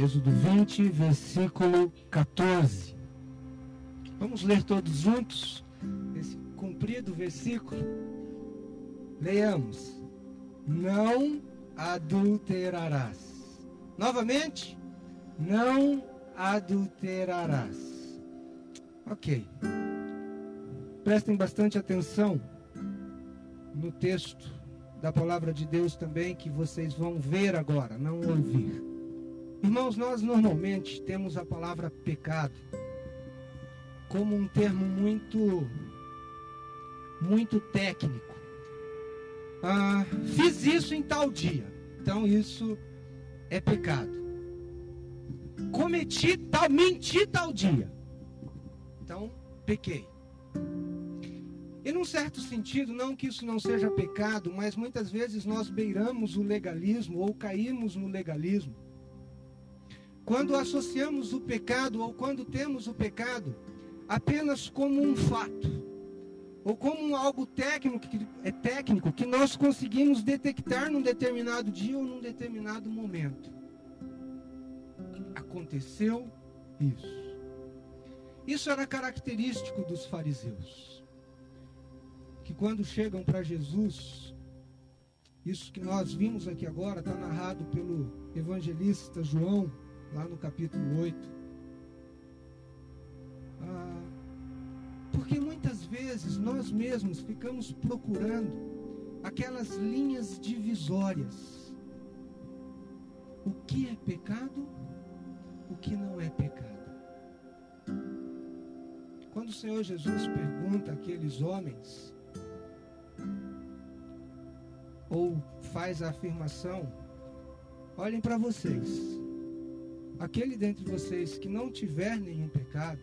Êxodo 20, versículo 14. Vamos ler todos juntos esse comprido versículo? Leiamos. Não adulterarás. Novamente, não adulterarás. Ok. Prestem bastante atenção no texto da palavra de Deus também, que vocês vão ver agora, não ouvir. Irmãos, nós normalmente temos a palavra pecado como um termo muito, muito técnico. Ah, fiz isso em tal dia, então isso é pecado. Cometi tal, menti tal dia, então pequei. E num certo sentido, não que isso não seja pecado, mas muitas vezes nós beiramos o legalismo ou caímos no legalismo. Quando associamos o pecado ou quando temos o pecado apenas como um fato ou como algo técnico que é técnico que nós conseguimos detectar num determinado dia ou num determinado momento. Aconteceu isso. Isso era característico dos fariseus que quando chegam para Jesus, isso que nós vimos aqui agora está narrado pelo evangelista João, lá no capítulo 8. Ah, porque muitas vezes nós mesmos ficamos procurando aquelas linhas divisórias. O que é pecado, o que não é pecado. Quando o Senhor Jesus pergunta àqueles homens ou faz a afirmação, olhem para vocês. Aquele dentre vocês que não tiver nenhum pecado,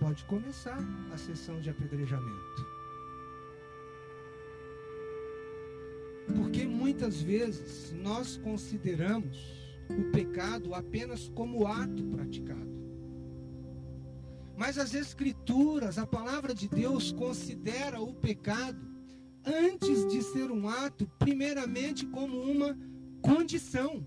pode começar a sessão de apedrejamento. Porque muitas vezes nós consideramos o pecado apenas como ato praticado. Mas as Escrituras, a palavra de Deus, considera o pecado antes de ser um ato, primeiramente como uma condição.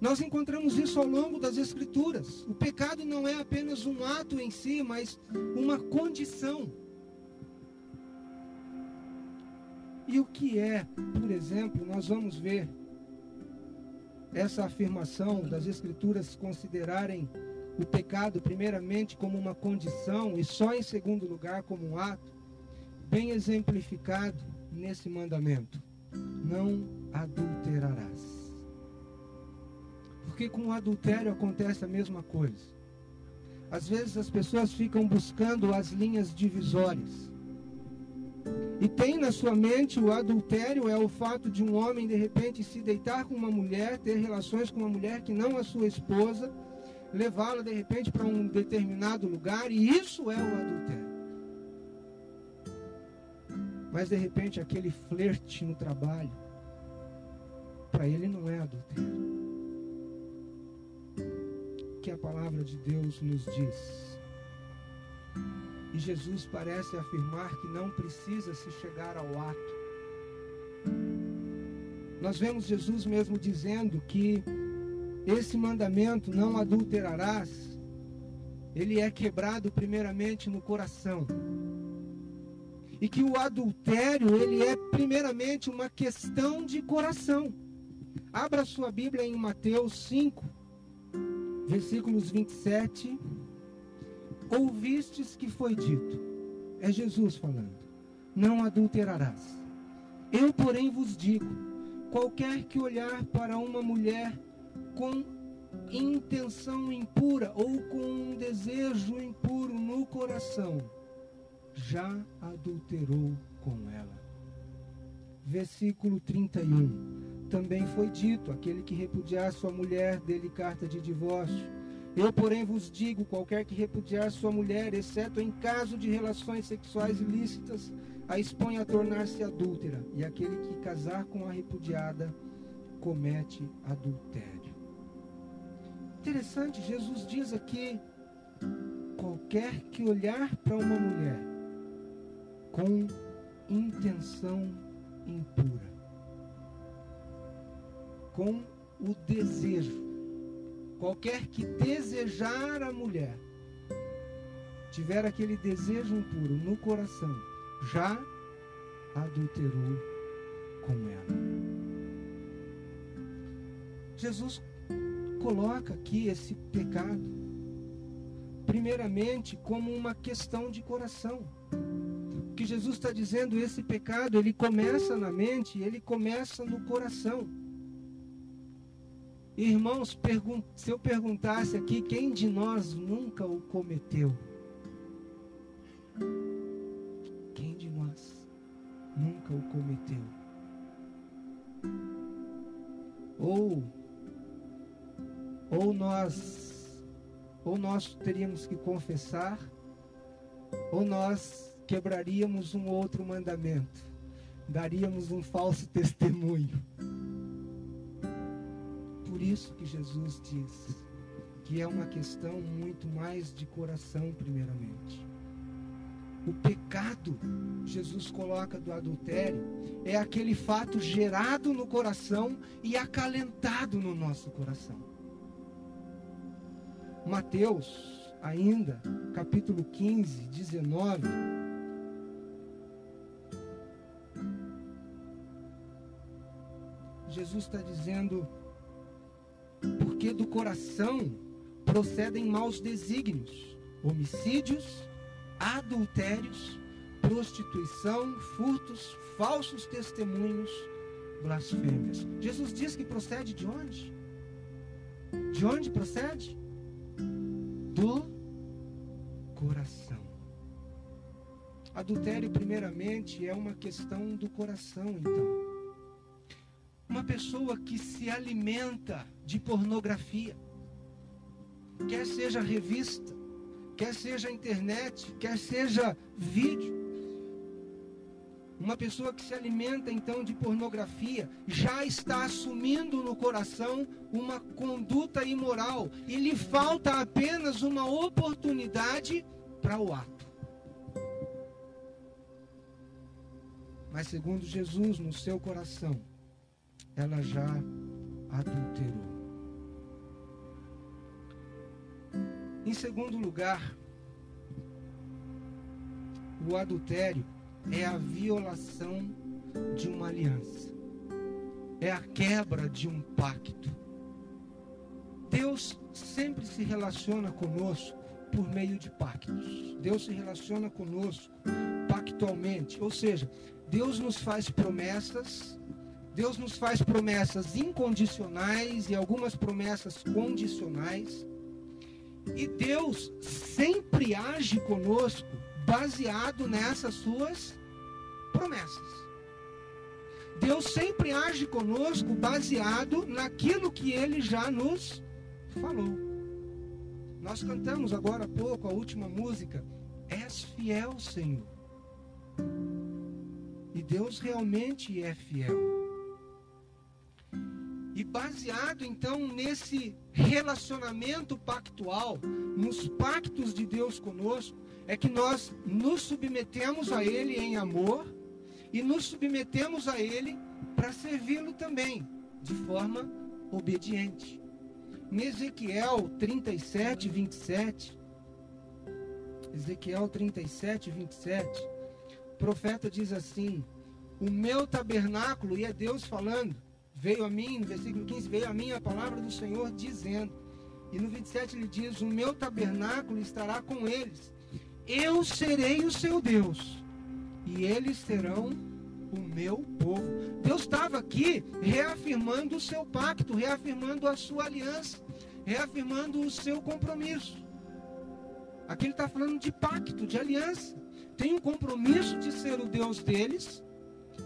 Nós encontramos isso ao longo das Escrituras. O pecado não é apenas um ato em si, mas uma condição. E o que é, por exemplo, nós vamos ver essa afirmação das Escrituras considerarem o pecado primeiramente como uma condição e só em segundo lugar como um ato bem exemplificado nesse mandamento: não adulterarás. Porque com o adultério acontece a mesma coisa. Às vezes as pessoas ficam buscando as linhas divisórias. E tem na sua mente o adultério é o fato de um homem de repente se deitar com uma mulher, ter relações com uma mulher que não a sua esposa, levá-la de repente para um determinado lugar, e isso é o adultério. Mas de repente aquele flerte no trabalho, para ele não é adultério. Que a palavra de Deus nos diz. E Jesus parece afirmar que não precisa se chegar ao ato. Nós vemos Jesus mesmo dizendo que esse mandamento, não adulterarás, ele é quebrado primeiramente no coração e que o adultério ele é primeiramente uma questão de coração. Abra sua Bíblia em Mateus 5, versículos 27. Ouvistes que foi dito, é Jesus falando: Não adulterarás. Eu, porém, vos digo: qualquer que olhar para uma mulher com intenção impura ou com um desejo impuro no coração, já adulterou com ela. Versículo 31. Também foi dito: aquele que repudiar sua mulher, dele carta de divórcio. Eu, porém, vos digo: qualquer que repudiar sua mulher, exceto em caso de relações sexuais ilícitas, a expõe a tornar-se adúltera. E aquele que casar com a repudiada comete adultério. Interessante, Jesus diz aqui: qualquer que olhar para uma mulher com intenção impura. Com o desejo, qualquer que desejar a mulher, tiver aquele desejo impuro no coração, já adulterou com ela. Jesus coloca aqui esse pecado, primeiramente, como uma questão de coração. O que Jesus está dizendo, esse pecado, ele começa na mente, ele começa no coração. Irmãos, se eu perguntasse aqui, quem de nós nunca o cometeu? Quem de nós nunca o cometeu? Ou ou nós ou nós teríamos que confessar, ou nós quebraríamos um outro mandamento, daríamos um falso testemunho. Por isso que Jesus diz que é uma questão muito mais de coração, primeiramente. O pecado, Jesus coloca do adultério, é aquele fato gerado no coração e acalentado no nosso coração. Mateus, ainda, capítulo 15, 19. Jesus está dizendo: porque do coração procedem maus desígnios, homicídios, adultérios, prostituição, furtos, falsos testemunhos, blasfêmias. Jesus diz que procede de onde? De onde procede? do coração. Adultério, primeiramente, é uma questão do coração, então. Uma pessoa que se alimenta de pornografia, quer seja revista, quer seja internet, quer seja vídeo, uma pessoa que se alimenta então de pornografia já está assumindo no coração uma conduta imoral e lhe falta apenas uma oportunidade para o ato. Mas segundo Jesus, no seu coração, ela já adulterou. Em segundo lugar, o adultério é a violação de uma aliança, é a quebra de um pacto. Deus sempre se relaciona conosco por meio de pactos. Deus se relaciona conosco pactualmente, ou seja, Deus nos faz promessas, Deus nos faz promessas incondicionais e algumas promessas condicionais. E Deus sempre age conosco baseado nessas suas promessas. Deus sempre age conosco baseado naquilo que ele já nos falou. Nós cantamos agora há pouco a última música, És fiel, Senhor. E Deus realmente é fiel. Baseado então nesse relacionamento pactual, nos pactos de Deus conosco, é que nós nos submetemos a Ele em amor e nos submetemos a Ele para servi-lo também, de forma obediente. Em Ezequiel 37, 27, Ezequiel 37, 27, o profeta diz assim: O meu tabernáculo, e é Deus falando, veio a mim, no versículo 15, veio a mim a palavra do Senhor dizendo, e no 27 ele diz: O meu tabernáculo estará com eles, eu serei o seu Deus, e eles serão o meu povo. Deus estava aqui reafirmando o seu pacto, reafirmando a sua aliança, reafirmando o seu compromisso. Aqui ele está falando de pacto, de aliança. Tem um compromisso de ser o Deus deles,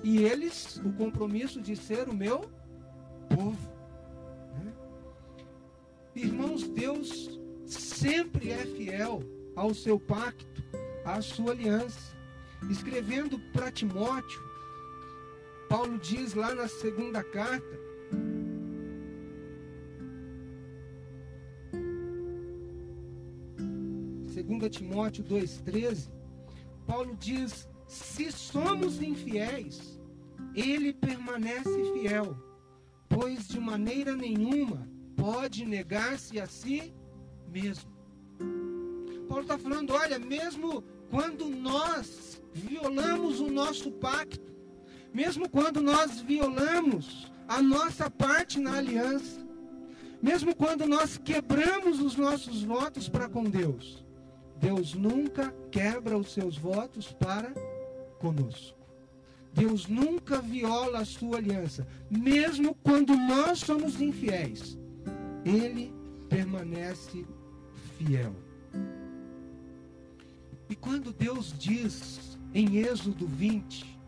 e eles o compromisso de ser o meu povo. Né? Irmãos, Deus sempre é fiel ao seu pacto, à sua aliança. Escrevendo para Timóteo, Paulo diz lá na segunda carta, segunda Timóteo 2:13, Paulo diz: "Se somos infiéis, ele permanece fiel, pois de maneira nenhuma pode negar-se a si mesmo. Paulo está falando: olha, mesmo quando nós violamos o nosso pacto, mesmo quando nós violamos a nossa parte na aliança, mesmo quando nós quebramos os nossos votos para com Deus, Deus nunca quebra os seus votos para conosco. Deus nunca viola a sua aliança, mesmo quando nós somos infiéis. Ele permanece fiel. E quando Deus diz em Êxodo 20,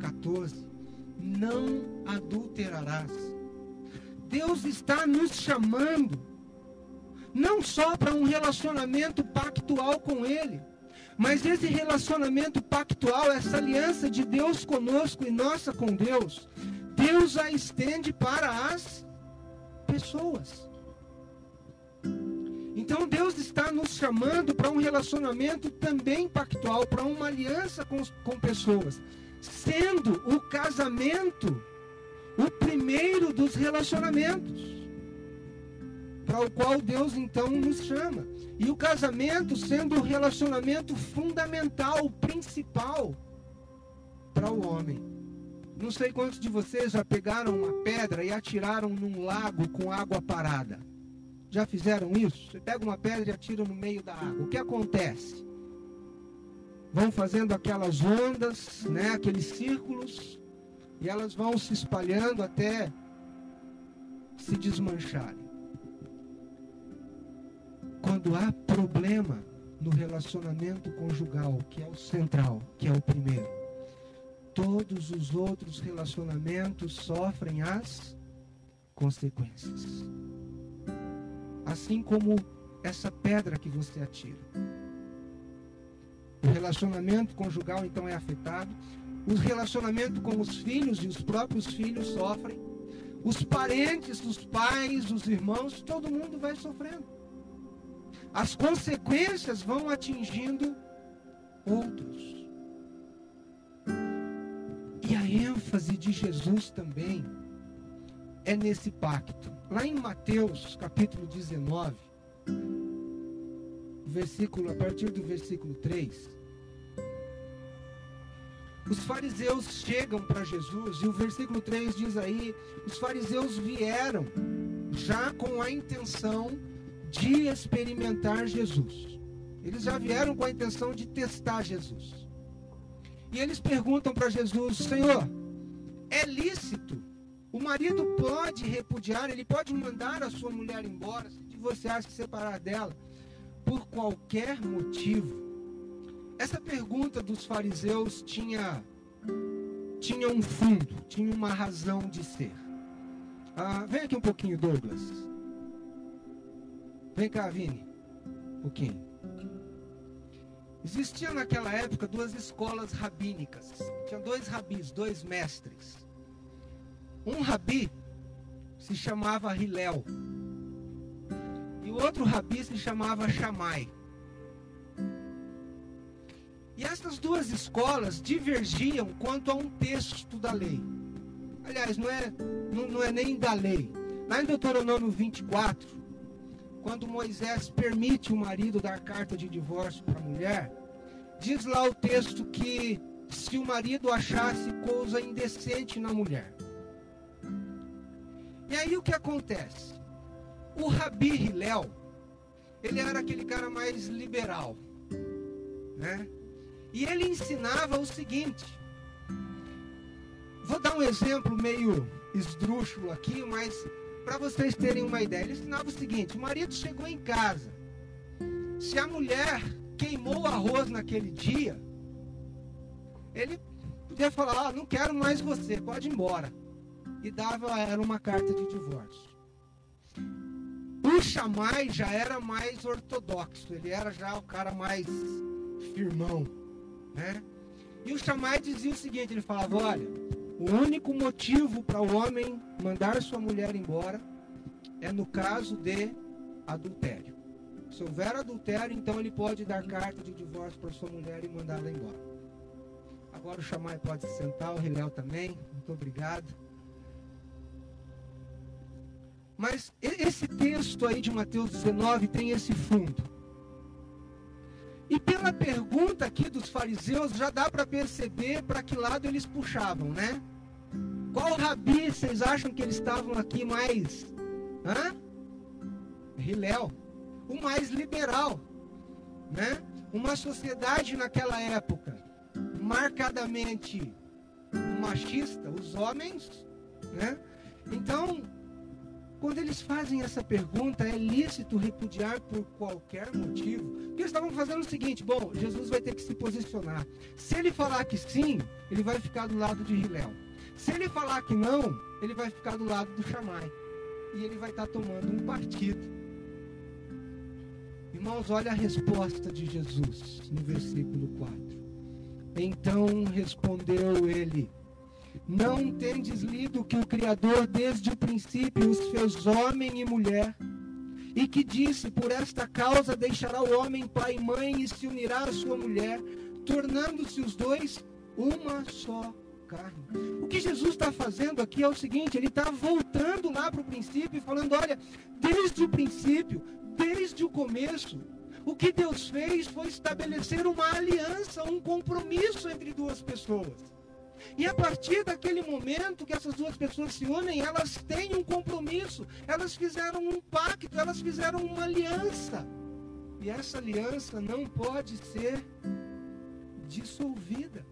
14: Não adulterarás. Deus está nos chamando não só para um relacionamento pactual com Ele, mas esse relacionamento pactual, essa aliança de Deus conosco e nossa com Deus, Deus a estende para as pessoas. Então Deus está nos chamando para um relacionamento também pactual, para uma aliança com, com pessoas, sendo o casamento o primeiro dos relacionamentos para o qual Deus então nos chama. E o casamento sendo o relacionamento fundamental, principal para o homem. Não sei quantos de vocês já pegaram uma pedra e atiraram num lago com água parada. Já fizeram isso? Você pega uma pedra e atira no meio da água. O que acontece? Vão fazendo aquelas ondas, né, aqueles círculos, e elas vão se espalhando até se desmancharem quando há problema no relacionamento conjugal, que é o central, que é o primeiro, todos os outros relacionamentos sofrem as consequências. Assim como essa pedra que você atira. O relacionamento conjugal então é afetado, o relacionamento com os filhos e os próprios filhos sofrem, os parentes, os pais, os irmãos, todo mundo vai sofrendo as consequências vão atingindo outros. E a ênfase de Jesus também é nesse pacto. Lá em Mateus, capítulo 19, versículo, a partir do versículo 3, os fariseus chegam para Jesus, e o versículo 3 diz aí: os fariseus vieram já com a intenção de experimentar Jesus. Eles já vieram com a intenção de testar Jesus. E eles perguntam para Jesus: Senhor, é lícito? O marido pode repudiar, ele pode mandar a sua mulher embora, se você acha que separar dela, por qualquer motivo. Essa pergunta dos fariseus tinha, tinha um fundo, tinha uma razão de ser. Ah, vem aqui um pouquinho, Douglas. Vem cá, Vini. Um pouquinho. Existiam naquela época duas escolas rabínicas. Tinha dois rabis, dois mestres. Um rabi se chamava Hilel. E o outro rabi se chamava Shammai. E essas duas escolas divergiam quanto a um texto da lei. Aliás, não é, não, não é nem da lei. Lá em Deuteronômio 24, quando Moisés permite o marido dar carta de divórcio para a mulher, diz lá o texto que se o marido achasse coisa indecente na mulher. E aí o que acontece? O Rabi Hillel, ele era aquele cara mais liberal, né? E ele ensinava o seguinte. Vou dar um exemplo meio esdrúxulo aqui, mas para vocês terem uma ideia, ele ensinava o seguinte: o marido chegou em casa. Se a mulher queimou o arroz naquele dia, ele podia falar: ah, não quero mais você, pode ir embora. E dava a ela uma carta de divórcio. O Chamai já era mais ortodoxo, ele era já o cara mais firmão, né? E o Chamai dizia o seguinte: ele falava: olha, o único motivo para o homem mandar sua mulher embora é no caso de adultério. Se houver adultério, então ele pode dar carta de divórcio para sua mulher e mandá-la embora. Agora o Chamai pode se sentar, o Riléu também. Muito obrigado. Mas esse texto aí de Mateus 19 tem esse fundo. E pela pergunta aqui dos fariseus, já dá para perceber para que lado eles puxavam, né? Qual rabi vocês acham que eles estavam aqui mais? Hã? Hilel. O mais liberal, né? Uma sociedade naquela época marcadamente machista, os homens, né? Então, quando eles fazem essa pergunta, é lícito repudiar por qualquer motivo? Porque eles estavam fazendo o seguinte: bom, Jesus vai ter que se posicionar. Se ele falar que sim, ele vai ficar do lado de Hilel. Se ele falar que não, ele vai ficar do lado do Shammai. E ele vai estar tomando um partido. Irmãos, olha a resposta de Jesus no versículo 4. Então respondeu ele não tendes lido que o Criador desde o princípio os fez homem e mulher, e que disse: Por esta causa deixará o homem pai e mãe e se unirá à sua mulher, tornando-se os dois uma só carne. O que Jesus está fazendo aqui é o seguinte: ele está voltando lá para o princípio e falando: olha, desde o princípio, desde o começo, o que Deus fez foi estabelecer uma aliança, um compromisso entre duas pessoas. E a partir daquele momento que essas duas pessoas se unem, elas têm um compromisso, elas fizeram um pacto, elas fizeram uma aliança. E essa aliança não pode ser dissolvida.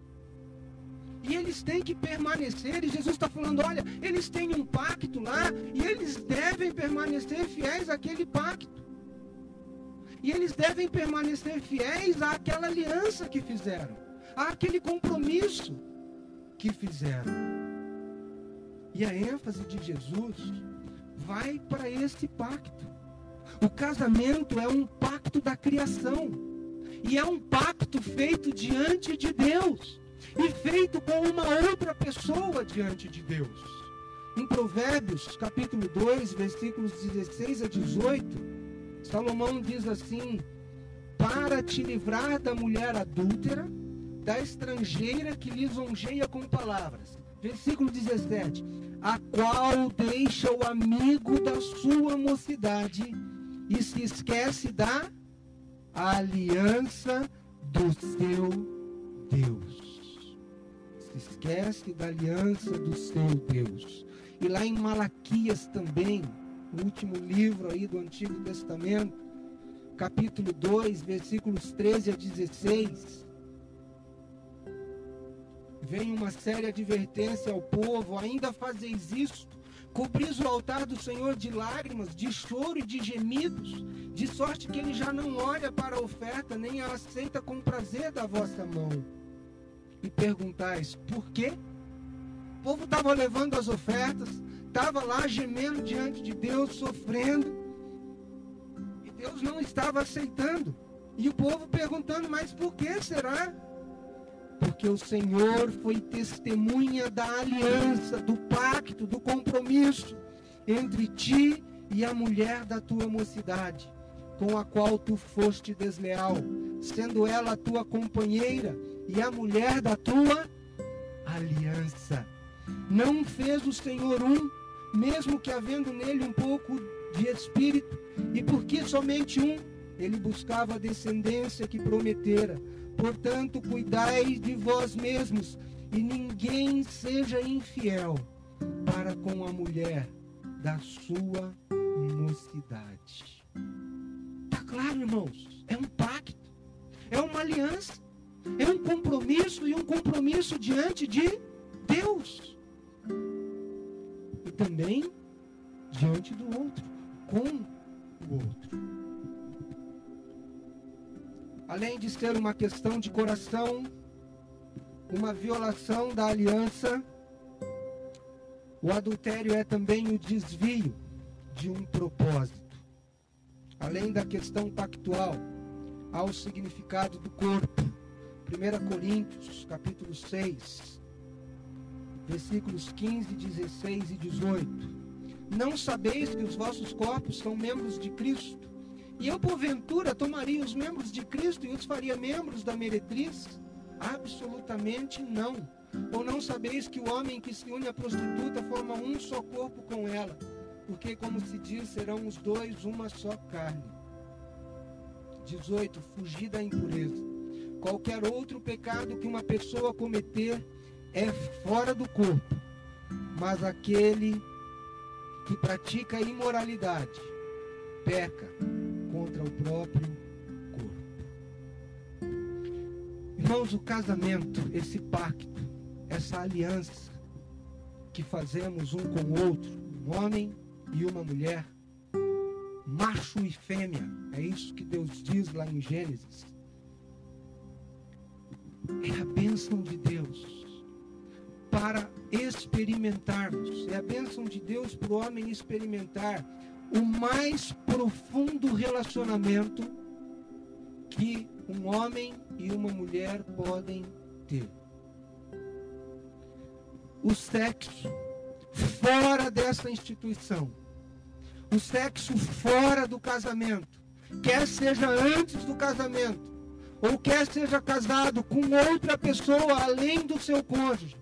E eles têm que permanecer, e Jesus está falando: olha, eles têm um pacto lá, e eles devem permanecer fiéis àquele pacto. E eles devem permanecer fiéis àquela aliança que fizeram, àquele compromisso que fizeram. E a ênfase de Jesus vai para esse pacto. O casamento é um pacto da criação. E é um pacto feito diante de Deus. E feito com uma outra pessoa diante de Deus. Em Provérbios, capítulo 2, versículos 16 a 18, Salomão diz assim: Para te livrar da mulher adúltera, da estrangeira que lisonjeia com palavras. Versículo 17: A qual deixa o amigo da sua mocidade e se esquece da aliança do seu Deus. Se esquece da aliança do seu Deus. E lá em Malaquias também, o último livro aí do Antigo Testamento, capítulo 2, versículos 13 a 16, vem uma séria advertência ao povo: ainda fazeis isto, cobris o altar do Senhor de lágrimas, de choro e de gemidos, de sorte que ele já não olha para a oferta, nem a aceita com prazer da vossa mão. E perguntais: por quê? O povo estava levando as ofertas, estava lá gemendo diante de Deus, sofrendo, e Deus não estava aceitando. E o povo perguntando: mas por que será? Porque o Senhor foi testemunha da aliança, do pacto, do compromisso entre ti e a mulher da tua mocidade, com a qual tu foste desleal, sendo ela a tua companheira e a mulher da tua aliança. Não fez o Senhor um, mesmo que havendo nele um pouco de espírito, e porque somente um, ele buscava a descendência que prometera Portanto, cuidai de vós mesmos e ninguém seja infiel para com a mulher da sua mocidade. Tá claro, irmãos? É um pacto, é uma aliança, é um compromisso e um compromisso diante de Deus. E também diante do outro, com o outro além de ser uma questão de coração, uma violação da aliança, o adultério é também o desvio de um propósito. Além da questão pactual, há o significado do corpo. 1 Coríntios, capítulo 6, versículos 15, 16 e 18. Não sabeis que os vossos corpos são membros de Cristo? E eu, porventura, tomaria os membros de Cristo e os faria membros da meretriz? Absolutamente não. Ou não sabeis que o homem que se une à prostituta forma um só corpo com ela? Porque, como se diz, serão os dois uma só carne. 18. Fugir da impureza. Qualquer outro pecado que uma pessoa cometer é fora do corpo, mas aquele que pratica imoralidade peca contra o próprio corpo. Irmãos, o casamento, esse pacto, essa aliança que fazemos um com o outro, um homem e uma mulher, macho e fêmea, é isso que Deus diz lá em Gênesis. É a bênção de Deus para experimentarmos. É a bênção de Deus para o homem experimentar o mais profundo relacionamento que um homem e uma mulher podem ter. O sexo fora dessa instituição, o sexo fora do casamento, quer seja antes do casamento, ou quer seja casado com outra pessoa além do seu cônjuge,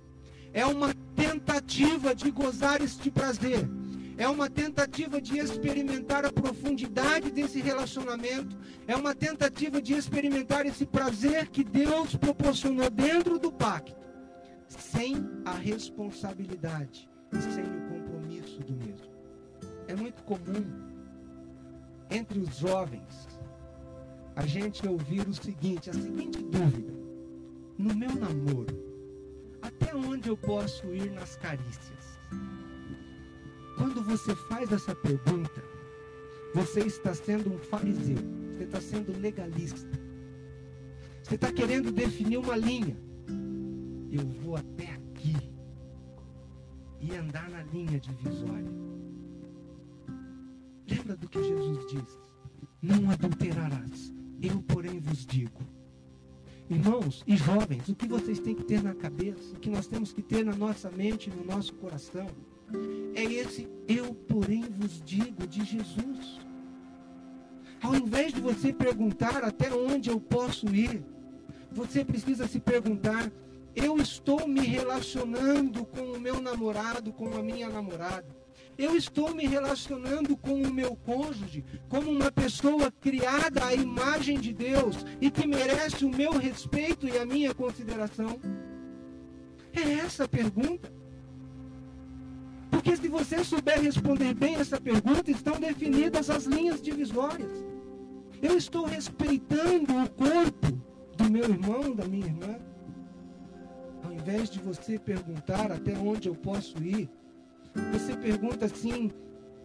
é uma tentativa de gozar este prazer. É uma tentativa de experimentar a profundidade desse relacionamento. É uma tentativa de experimentar esse prazer que Deus proporcionou dentro do pacto, sem a responsabilidade e sem o compromisso do mesmo. É muito comum entre os jovens a gente ouvir o seguinte, a seguinte dúvida: no meu namoro, até onde eu posso ir nas carícias? Quando você faz essa pergunta, você está sendo um fariseu, você está sendo legalista. Você está querendo definir uma linha. Eu vou até aqui e andar na linha divisória. Lembra do que Jesus diz? Não adulterarás. Eu, porém, vos digo Irmãos e jovens, o que vocês têm que ter na cabeça, o que nós temos que ter na nossa mente, no nosso coração, é esse eu, porém, vos digo de Jesus. Ao invés de você perguntar até onde eu posso ir, você precisa se perguntar: eu estou me relacionando com o meu namorado, com a minha namorada? eu estou me relacionando com o meu cônjuge como uma pessoa criada à imagem de Deus e que merece o meu respeito e a minha consideração? É essa a pergunta. Porque se você souber responder bem essa pergunta, estão definidas as linhas divisórias. Eu estou respeitando o corpo do meu irmão, da minha irmã. Ao invés de você perguntar até onde eu posso ir, você pergunta assim: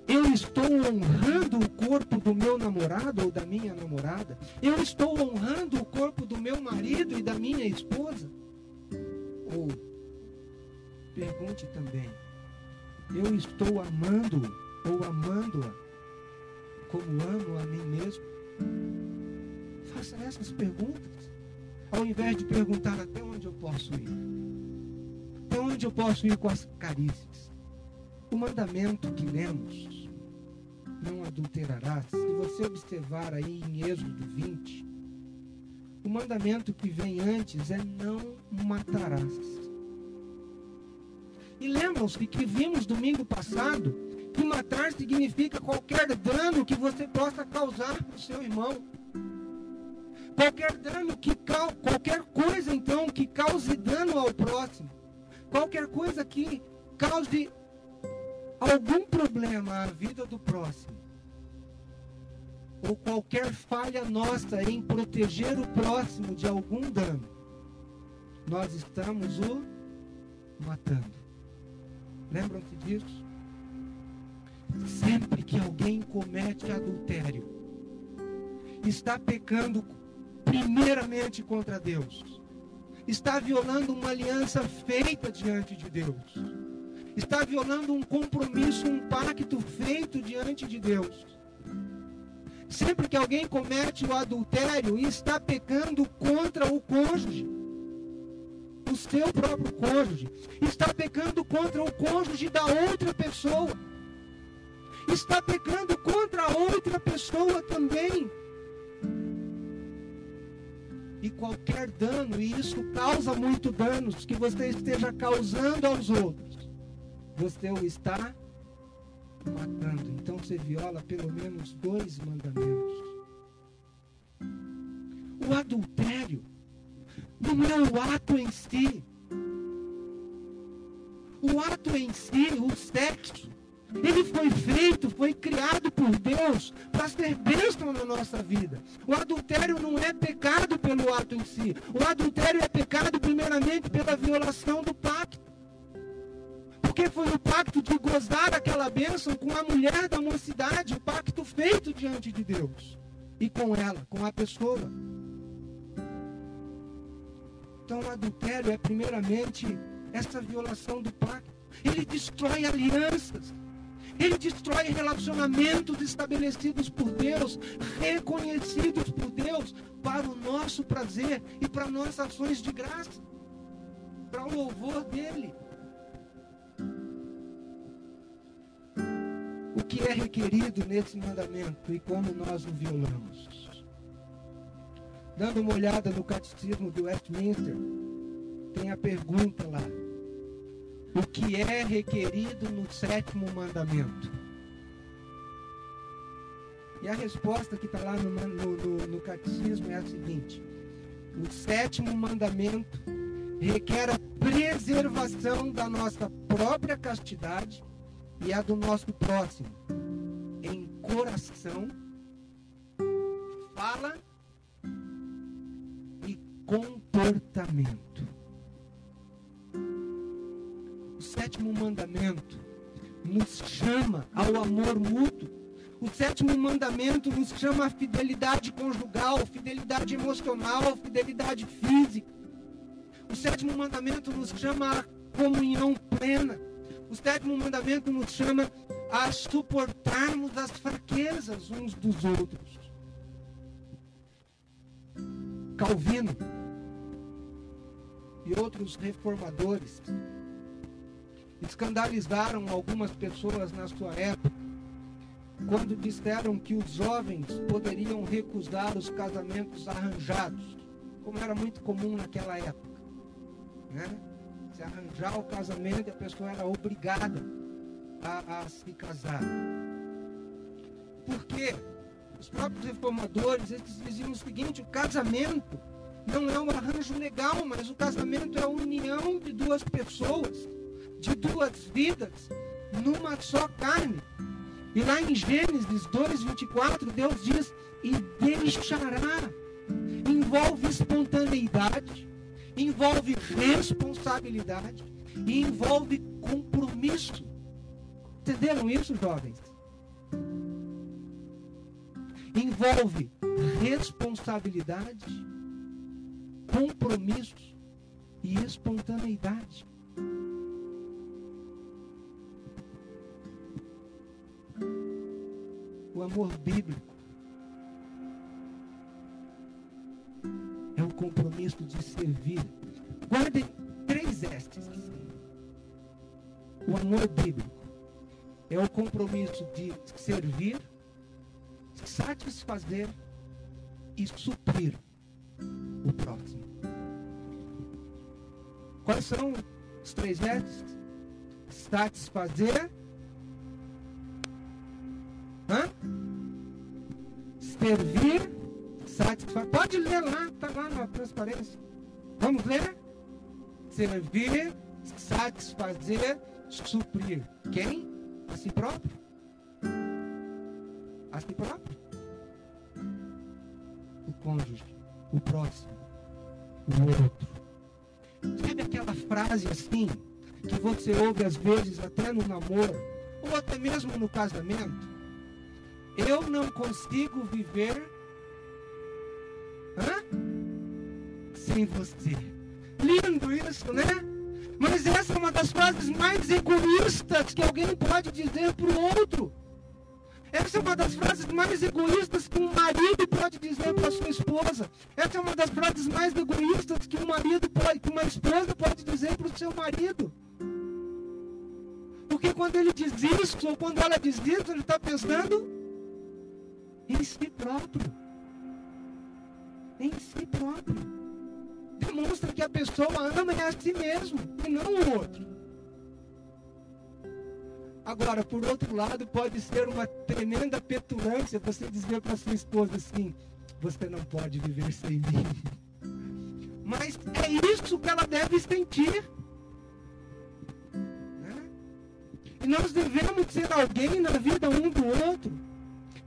eu estou honrando o corpo do meu namorado ou da minha namorada? Eu estou honrando o corpo do meu marido e da minha esposa? Ou pergunte também: eu estou amando ou amando-a como amo a mim mesmo? Faça essas perguntas, ao invés de perguntar até onde eu posso ir. Até onde eu posso ir com as carícias? O mandamento que lemos, não adulterarás, se você observar aí em Êxodo 20, o mandamento que vem antes é não matarás. E lembram-se que vimos domingo passado que matar significa qualquer dano que você possa causar para o seu irmão. Qualquer dano que qualquer coisa então que cause dano ao próximo. Qualquer coisa que cause algum problema à vida do próximo, ou qualquer falha nossa em proteger o próximo de algum dano, nós estamos o matando. Lembram-se disso? Sempre que alguém comete adultério, está pecando primeiramente contra Deus, está violando uma aliança feita diante de Deus está violando um compromisso, um pacto feito diante de Deus. Sempre que alguém comete o adultério, está pecando contra o cônjuge, o seu próprio cônjuge, está pecando contra o cônjuge da outra pessoa, está pecando contra a outra pessoa também. E qualquer dano, e isso causa muito danos que você esteja causando aos outros, você o está matando. Então você viola pelo menos dois mandamentos. Não é o ato em si. O ato em si, o sexo, ele foi feito, foi criado por Deus para ser bênção na nossa vida. O adultério não é pecado pelo ato em si. O adultério é pecado primeiramente pela violação do pacto. Porque foi o pacto de gozar aquela bênção com a mulher da mocidade, o pacto feito diante de Deus. E com ela, com a pessoa. Então o adultério é primeiramente essa violação do pacto. Ele destrói alianças. Ele destrói relacionamentos estabelecidos por Deus, reconhecidos por Deus, para o nosso prazer e para nossas ações de graça, para o louvor dele. O que é requerido nesse mandamento e como nós o violamos? Dando uma olhada no catecismo de Westminster, tem a pergunta lá. O que é requerido no sétimo mandamento? E a resposta que está lá no, no, no, no catecismo é a seguinte: o sétimo mandamento requer a preservação da nossa própria castidade e a do nosso próximo, em coração, fala comportamento. sétimo mandamento nos chama ao amor mútuo. O sétimo mandamento nos chama à fidelidade conjugal, fidelidade emocional, fidelidade física. O sétimo mandamento nos chama à comunhão plena. O sétimo mandamento nos chama a suportarmos as fraquezas uns dos outros. Calvino e outros reformadores escandalizaram algumas pessoas na sua época quando disseram que os jovens poderiam recusar os casamentos arranjados, como era muito comum naquela época. Né? Se arranjar o casamento, a pessoa era obrigada a, a se casar. Por quê? Os próprios reformadores eles diziam o seguinte: o casamento não é um arranjo legal, mas o casamento é a união de duas pessoas de duas vidas numa só carne. E lá em Gênesis 2, 24, Deus diz: e deixará. Envolve espontaneidade, envolve responsabilidade e envolve compromisso. Entenderam isso, jovens? Envolve responsabilidade, compromisso e espontaneidade. O amor bíblico é o compromisso de servir. Guardem três estes. O amor bíblico é o compromisso de servir, satisfazer e suprir próximo. Quais são os três vestes? Satisfazer, Hã? Servir, satisfazer. Pode ler lá, está lá na transparência. Vamos ler? Servir, satisfazer, suprir. Quem? A si próprio. A si próprio. O cônjuge, o próximo, o outro. Sabe aquela frase assim, que você ouve às vezes até no namoro, ou até mesmo no casamento? Eu não consigo viver hã? sem você. Lindo isso, né? Mas essa é uma das frases mais egoístas que alguém pode dizer para o outro. Essa é uma das frases mais egoístas que um marido pode dizer para sua esposa. Essa é uma das frases mais egoístas que um marido pode, que uma esposa pode dizer para o seu marido. Porque quando ele diz isso, ou quando ela diz isso, ele está pensando em si próprio. Em si próprio. Demonstra que a pessoa ama a si mesmo e não o outro. Agora, por outro lado, pode ser uma tremenda petulância você dizer para sua esposa assim: você não pode viver sem mim. Mas é isso que ela deve sentir. Né? E nós devemos ser alguém na vida um do outro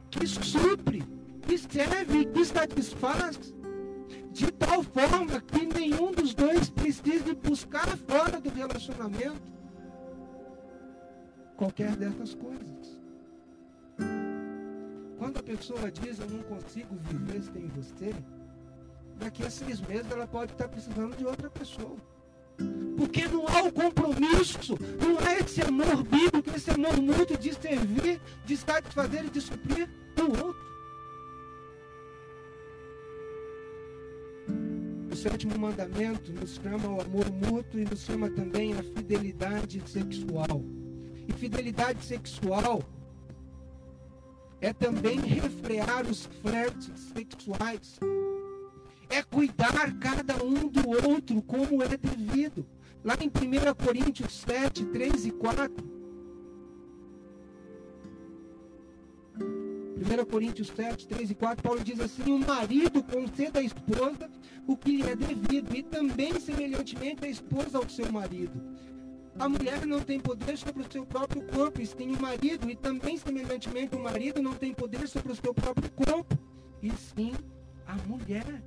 que supre, que serve, que satisfaz, de tal forma que nenhum dos dois precise buscar fora do relacionamento qualquer dessas coisas. Quando a pessoa diz eu não consigo viver sem você, daqui a seis meses ela pode estar precisando de outra pessoa. Porque não há o compromisso, não há esse amor bíblico, esse amor mútuo de servir, de satisfazer e de suprir o outro. O sétimo mandamento nos chama o amor mútuo e nos chama também a fidelidade sexual. E fidelidade sexual é também refrear os flertes sexuais. É cuidar cada um do outro como é devido. Lá em 1 Coríntios 7, 3 e 4. 1 Coríntios 7, 3 e 4, Paulo diz assim: O marido conceda à esposa o que lhe é devido, e também, semelhantemente, a esposa ao seu marido. A mulher não tem poder sobre o seu próprio corpo, e sim o marido, e também, semelhantemente, o marido não tem poder sobre o seu próprio corpo, e sim a mulher.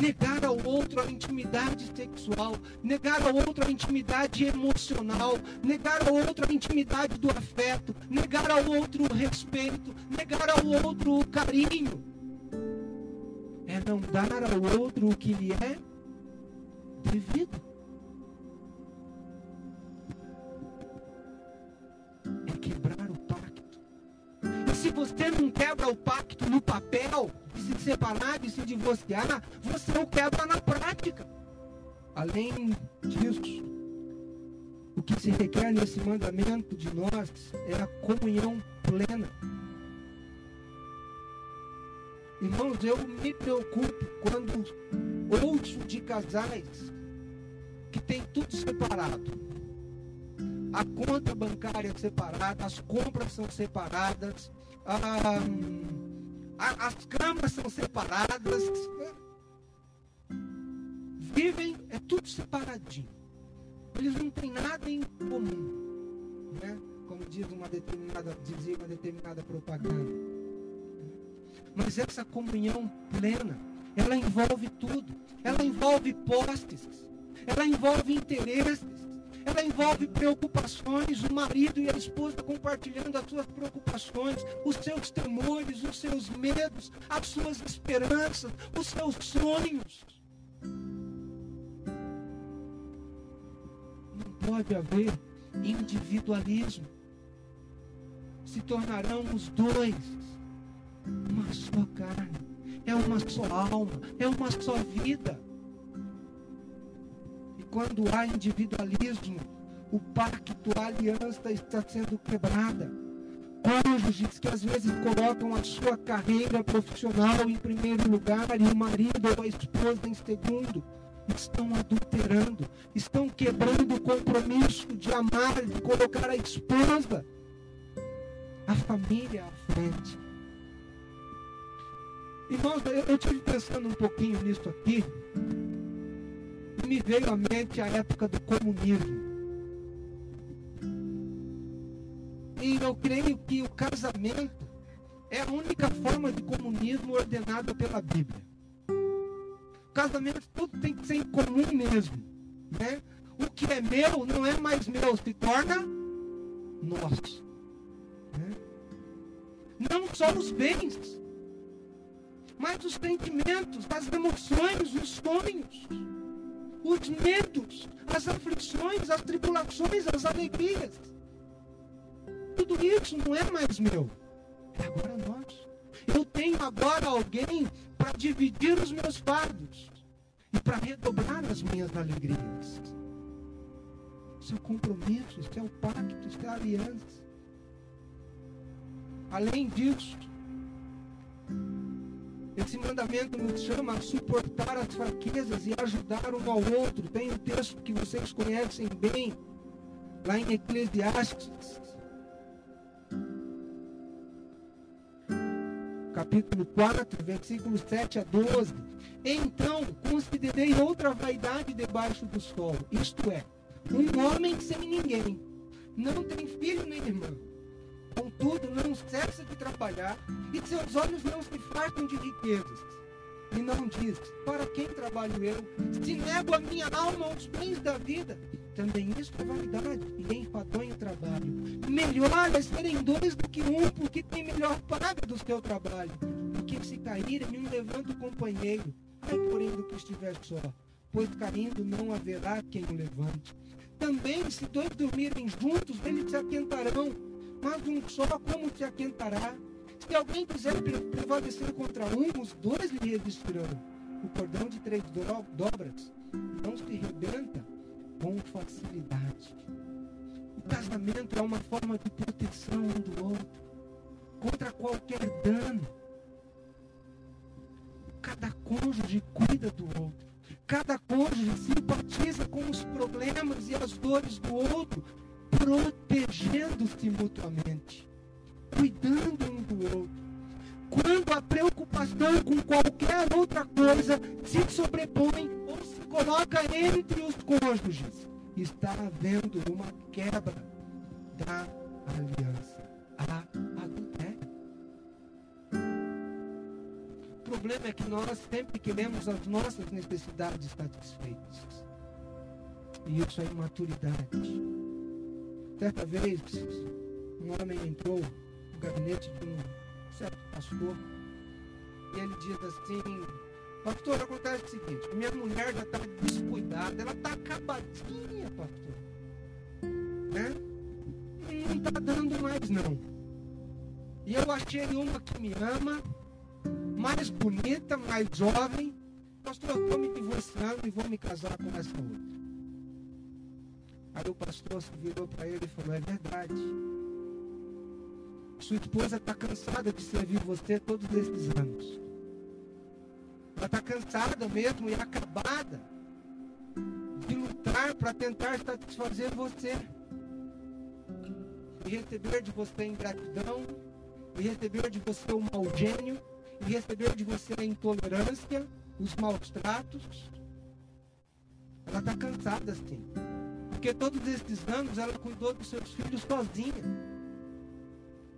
Negar ao outro a intimidade sexual, negar ao outro a intimidade emocional, negar ao outro a intimidade do afeto, negar ao outro o respeito, negar ao outro o carinho. É não dar ao outro o que lhe é devido. Você não quebra o pacto no papel, de se separar, de se divorciar, você o quebra na prática. Além disso, o que se requer nesse mandamento de nós é a comunhão plena. Irmãos, eu me preocupo quando ouço de casais que tem tudo separado. A conta bancária é separada, as compras são separadas, a, a, as camas são separadas. Vivem, é tudo separadinho. Eles não têm nada em comum. Né? Como diz uma determinada, dizia uma determinada propaganda. Mas essa comunhão plena, ela envolve tudo. Ela envolve postes, ela envolve interesses, ela envolve preocupações, o marido e a esposa compartilhando as suas preocupações, os seus temores, os seus medos, as suas esperanças, os seus sonhos. Não pode haver individualismo. Se tornarão os dois uma só carne, é uma só alma, é uma só vida quando há individualismo, o pacto, a aliança está sendo quebrada. Cônjuges que às vezes colocam a sua carreira profissional em primeiro lugar e o marido ou a esposa em segundo, estão adulterando, estão quebrando o compromisso de amar, de colocar a esposa, a família à frente. Irmãos, eu estive pensando um pouquinho nisso aqui me veio à mente a época do comunismo. E eu creio que o casamento é a única forma de comunismo ordenada pela Bíblia. Casamento tudo tem que ser em comum mesmo. Né? O que é meu não é mais meu, se torna nosso. Né? Não só os bens, mas os sentimentos, as emoções, os sonhos os medos, as aflições, as tribulações, as alegrias. Tudo isso não é mais meu, é agora nosso. Eu tenho agora alguém para dividir os meus fardos e para redobrar as minhas alegrias. Isso é o compromisso, isso é o pacto, isso é a aliança. Além disso, esse mandamento nos chama a suportar as fraquezas e ajudar um ao outro. Tem um texto que vocês conhecem bem, lá em Eclesiastes, capítulo 4, versículos 7 a 12. Então considerei outra vaidade debaixo do sol, isto é, um homem sem ninguém, não tem filho nem irmão. Contudo, não cessa de trabalhar e seus olhos não se fartam de riquezas. E não diz: Para quem trabalho eu? Se nego a minha alma aos bens da vida, também isso é vaidade e enfadonho trabalho. Melhor é serem dois do que um, porque tem melhor paga do seu trabalho. Porque se caírem, me levanta o companheiro. Ai, porém, do que estiver só, pois caindo não haverá quem o levante. Também, se dois dormirem juntos, eles se aquentarão, mas um só como se aquentará? Se alguém quiser prevalecer contra um, os dois lhe resistirão. O cordão de três dobras não se rebenta com facilidade. O casamento é uma forma de proteção um do outro contra qualquer dano. Cada cônjuge cuida do outro. Cada cônjuge simpatiza com os problemas e as dores do outro, protegendo-se mutuamente, cuidando um do outro. Quando a preocupação com qualquer outra coisa se sobrepõe ou se coloca entre os cônjuges, está havendo uma quebra da aliança. A adultério. O problema é que nós sempre queremos as nossas necessidades satisfeitas. E isso é imaturidade. Certa vez, um homem entrou no gabinete de um certo pastor e ele diz assim: Pastor, acontece o seguinte: minha mulher já está descuidada, ela está acabadinha, pastor. Né? Não está dando mais, não. E eu achei uma que me ama, mais bonita, mais jovem. Pastor, eu estou me divorciando e vou me casar com essa outra. Aí o pastor virou para ele e falou: É verdade. Sua esposa está cansada de servir você todos esses anos. Ela está cansada mesmo e acabada de lutar para tentar satisfazer você. E receber de você ingratidão, e receber de você o mau gênio, e receber de você a intolerância, os maus tratos. Ela está cansada assim. Porque todos esses anos ela cuidou dos seus filhos sozinha.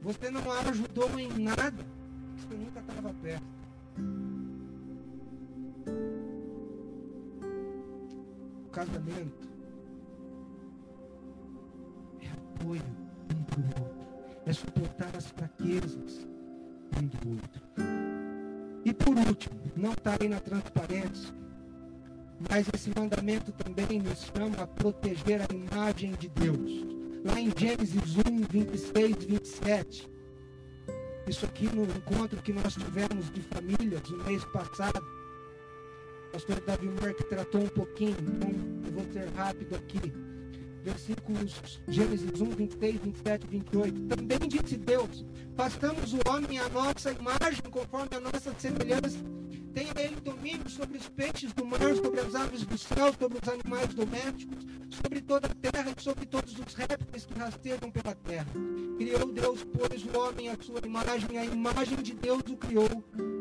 Você não a ajudou em nada. Você nunca estava perto. O casamento é apoio um do outro. É suportar as fraquezas um do outro. E por último, não está aí na transparência, mas esse mandamento também nos chama a proteger a imagem de Deus lá em Gênesis 1, 26, 27. Isso aqui no encontro que nós tivemos de famílias no mês passado. O pastor Davi Mark tratou um pouquinho, então eu vou ser rápido aqui. Versículos Gênesis 1, 26, 27, 28. Também disse Deus: façamos o homem à nossa imagem, conforme a nossa semelhança tem ele domínio sobre os peixes do mar, sobre as aves do céu, sobre os animais domésticos, sobre toda a terra e sobre todos os répteis que rastejam pela terra. Criou Deus, pois, o homem à sua imagem, a imagem de Deus o criou.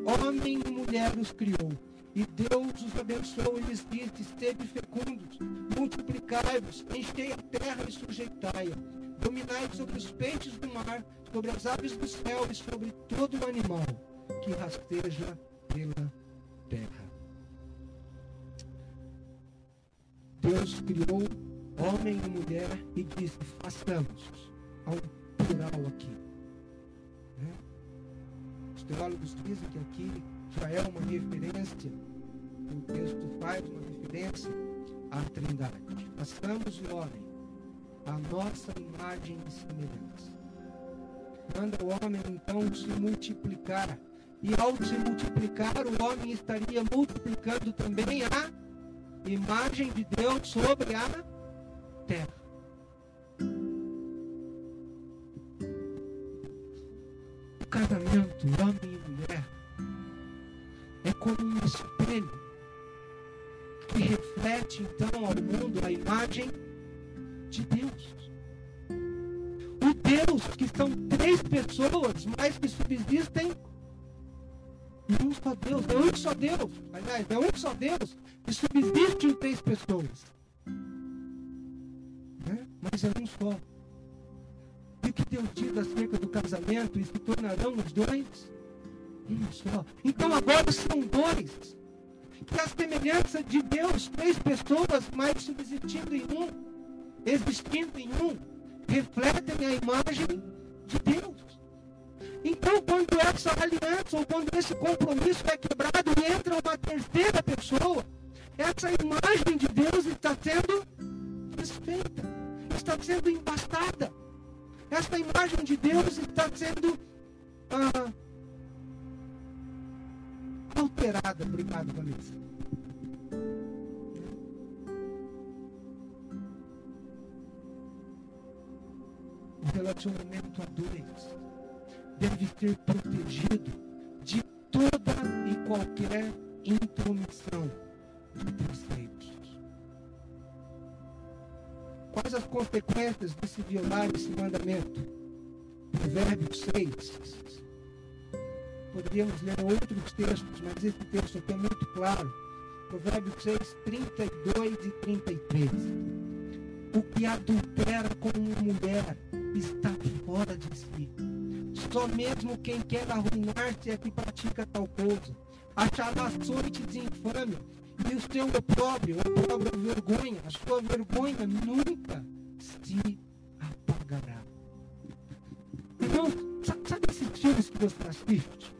Homem e mulher os criou. E Deus os abençoou e lhes disse: Sede fecundos, multiplicai-vos, enchei a terra e sujeitai-a. Dominai sobre os peixes do mar, sobre as aves do céu e sobre todo o animal que rasteja pela terra. Deus criou homem e mulher e disse: façamos. Há um plural aqui. Né? Os teólogos dizem que aqui já é uma referência, o texto faz uma referência à Trindade. Façamos o homem a nossa imagem e semelhança. Manda o homem então se multiplicar e ao se multiplicar, o homem estaria multiplicando também a imagem de Deus sobre a terra. O casamento, homem e mulher, é como um espelho que reflete então ao mundo a imagem de Deus. Deus que são três pessoas, mas que subsistem em um só Deus. É um só Deus. Aliás, é um só Deus que subsiste em três pessoas. Né? Mas é um só. E o que Deus diz acerca do casamento? E se tornarão os dois? Um só. Então agora são dois. Que a semelhança de Deus, três pessoas, mas subsistindo em um, existindo em um, refletem a imagem de Deus. Então, quando essa aliança ou quando esse compromisso é quebrado e entra uma terceira pessoa, essa imagem de Deus está sendo desfeita, está sendo embastada. Essa imagem de Deus está sendo ah, alterada. Obrigado, Vanessa. O relacionamento a dois deve ser protegido de toda e qualquer intromissão de terceiros. Quais as consequências de se violar esse mandamento? Provérbios 6. Poderíamos ler outros textos, mas esse texto aqui é muito claro. Provérbios 6, 32 e 33. O que adultera com uma mulher está fora de si só mesmo quem quer arruinar-se é que pratica tal coisa. Achará açoite de infâmia e o seu opróbrio, opróbrio vergonha. A sua vergonha nunca se apagará. Então, sabe esses filmes que você assiste?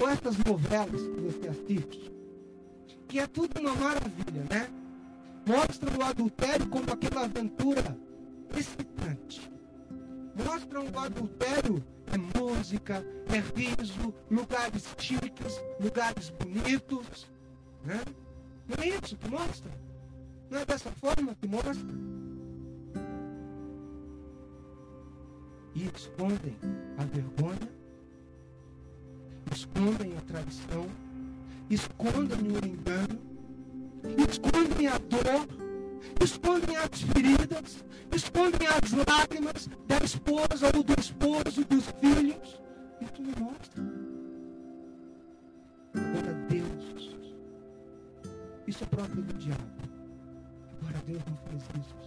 Ou essas novelas que você assiste? Que é tudo uma maravilha, né? Mostra o adultério como aquela aventura excitante. Mostra o adultério é música, é riso, lugares chiques, lugares bonitos. Né? Não é isso que mostra? Não é dessa forma que mostra? E escondem a vergonha, escondem a traição, escondem o engano, escondem a dor escondem as feridas, escondem as lágrimas da esposa ou do esposo, dos filhos. E tu me mostra. Agora Deus, isso é próprio do diabo. Agora Deus não fez isso.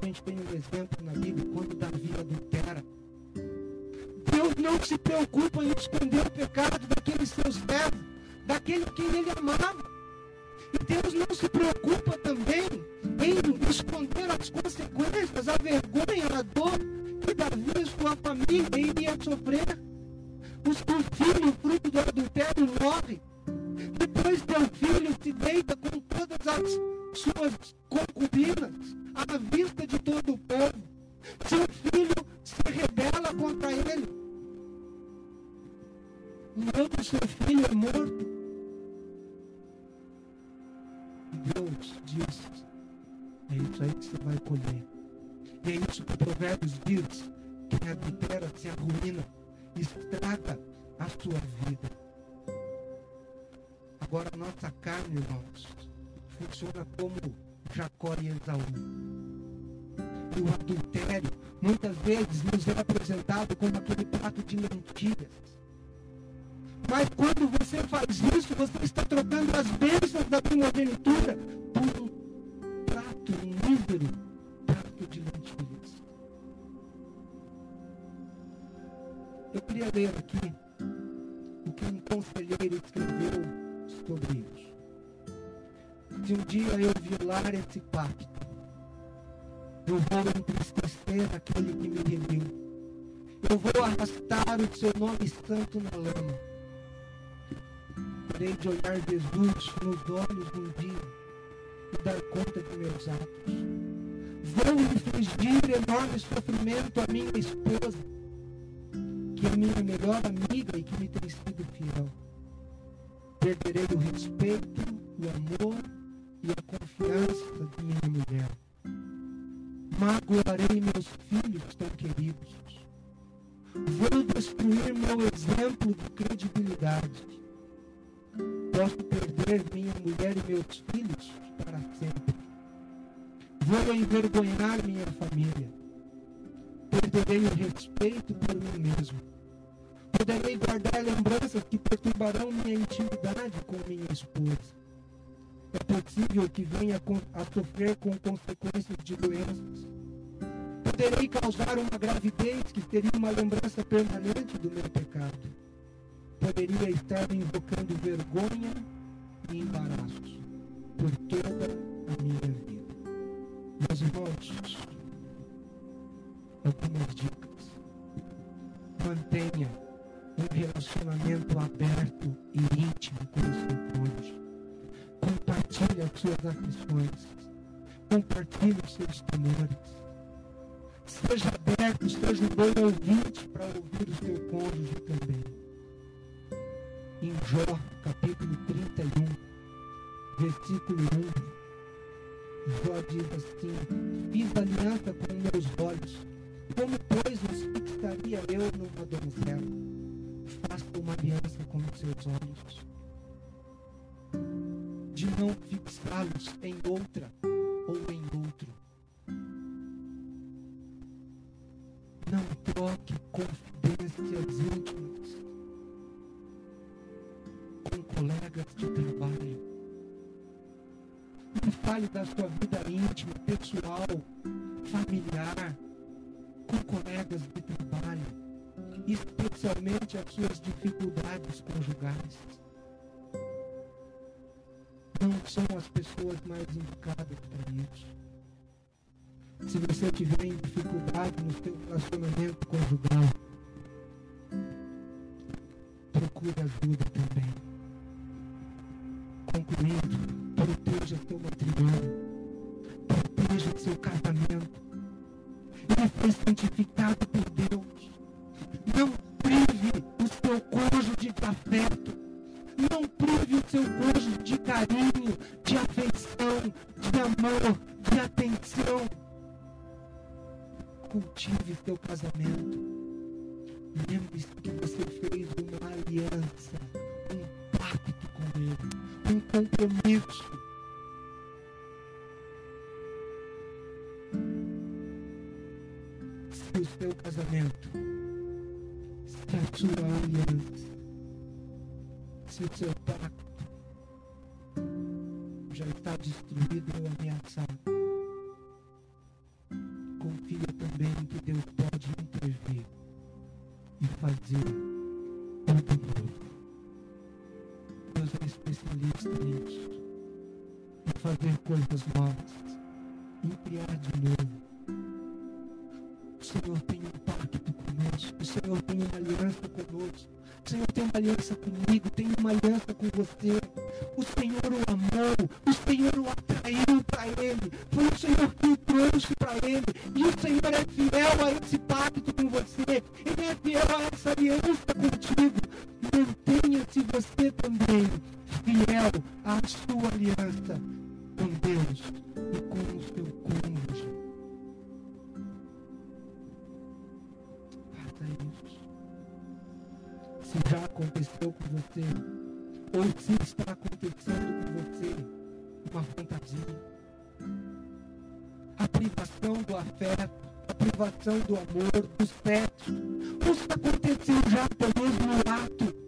A gente tem um exemplo na Bíblia quando Davi adultera. Deus não se preocupa em esconder o pecado daqueles seus servos, daquele que ele amava. E Deus não se preocupa também em esconder as consequências, a vergonha, a dor que Davi e sua família iria sofrer. O seu filho, fruto do adultério, morre. Depois teu filho se deita com todas as suas concubinas à vista de todo o povo. Seu filho se rebela contra ele. E outro seu filho é morto. Deus diz: é isso aí que você vai colher. E é isso que o Provérbios diz: quem adultera se arruína, estraga a sua vida. Agora, a nossa carne, irmãos, funciona como Jacó e Esaú. E o adultério, muitas vezes, nos é apresentado como aquele prato de lentilhas mas quando você faz isso, você está trocando as bênçãos da primogenitura por um prato, mísero prato de lentilhas. Eu queria ler aqui o que um conselheiro escreveu sobre isso. Se um dia eu violar esse pacto, eu vou entristecer aquele que me remiu. Eu vou arrastar o seu nome santo na lama Terei de olhar Jesus nos olhos um dia e dar conta de meus atos. Vou infligir enorme sofrimento à minha esposa, que é minha melhor amiga e que me tem sido fiel. Perderei o respeito, o amor e a confiança de minha mulher. Magoarei meus filhos tão queridos. Vou destruir meu exemplo de credibilidade Posso perder minha mulher e meus filhos para sempre. Vou envergonhar minha família. perderei o respeito por mim mesmo. Poderei guardar lembranças que perturbarão minha intimidade com minha esposa. É possível que venha a sofrer com consequências de doenças. Poderei causar uma gravidez que teria uma lembrança permanente do meu pecado. Poderia estar invocando vergonha e embaraços por Sua vida íntima, pessoal, familiar com colegas de trabalho, especialmente as suas dificuldades conjugais. Não são as pessoas mais indicadas para isso. Se você tiver dificuldade no seu relacionamento conjugal, procure ajuda também. Concluindo, proteja seu matrimônio, proteja seu casamento, ele foi santificado por Deus. Não prive o seu cônjuge de afeto. Não prive o seu cônjuge de carinho, de afeição, de amor, de atenção. Cultive seu casamento. O Senhor o amou, o Senhor o atraiu para Ele. Foi o Senhor que o trouxe para Ele. E o Senhor é fiel a esse pacto com você. Ele é fiel a essa aliança contigo. Mantenha-se você também fiel à sua aliança com Deus e com o seu cônjuge. se já aconteceu com você, ou se está acontecendo com você, uma fantasia. A privação do afeto, a privação do amor, do sexo, ou se aconteceu já até mesmo ato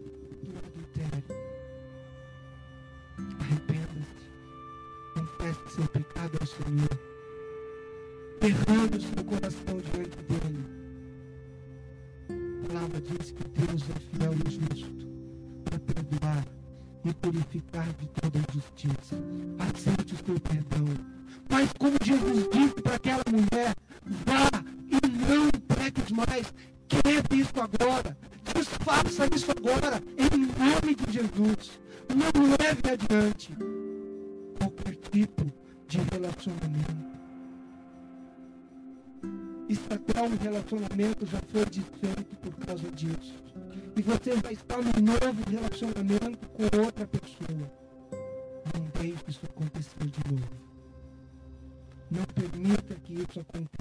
E vai estar num novo relacionamento com outra pessoa. Não deixe isso acontecer de novo. Não permita que isso aconteça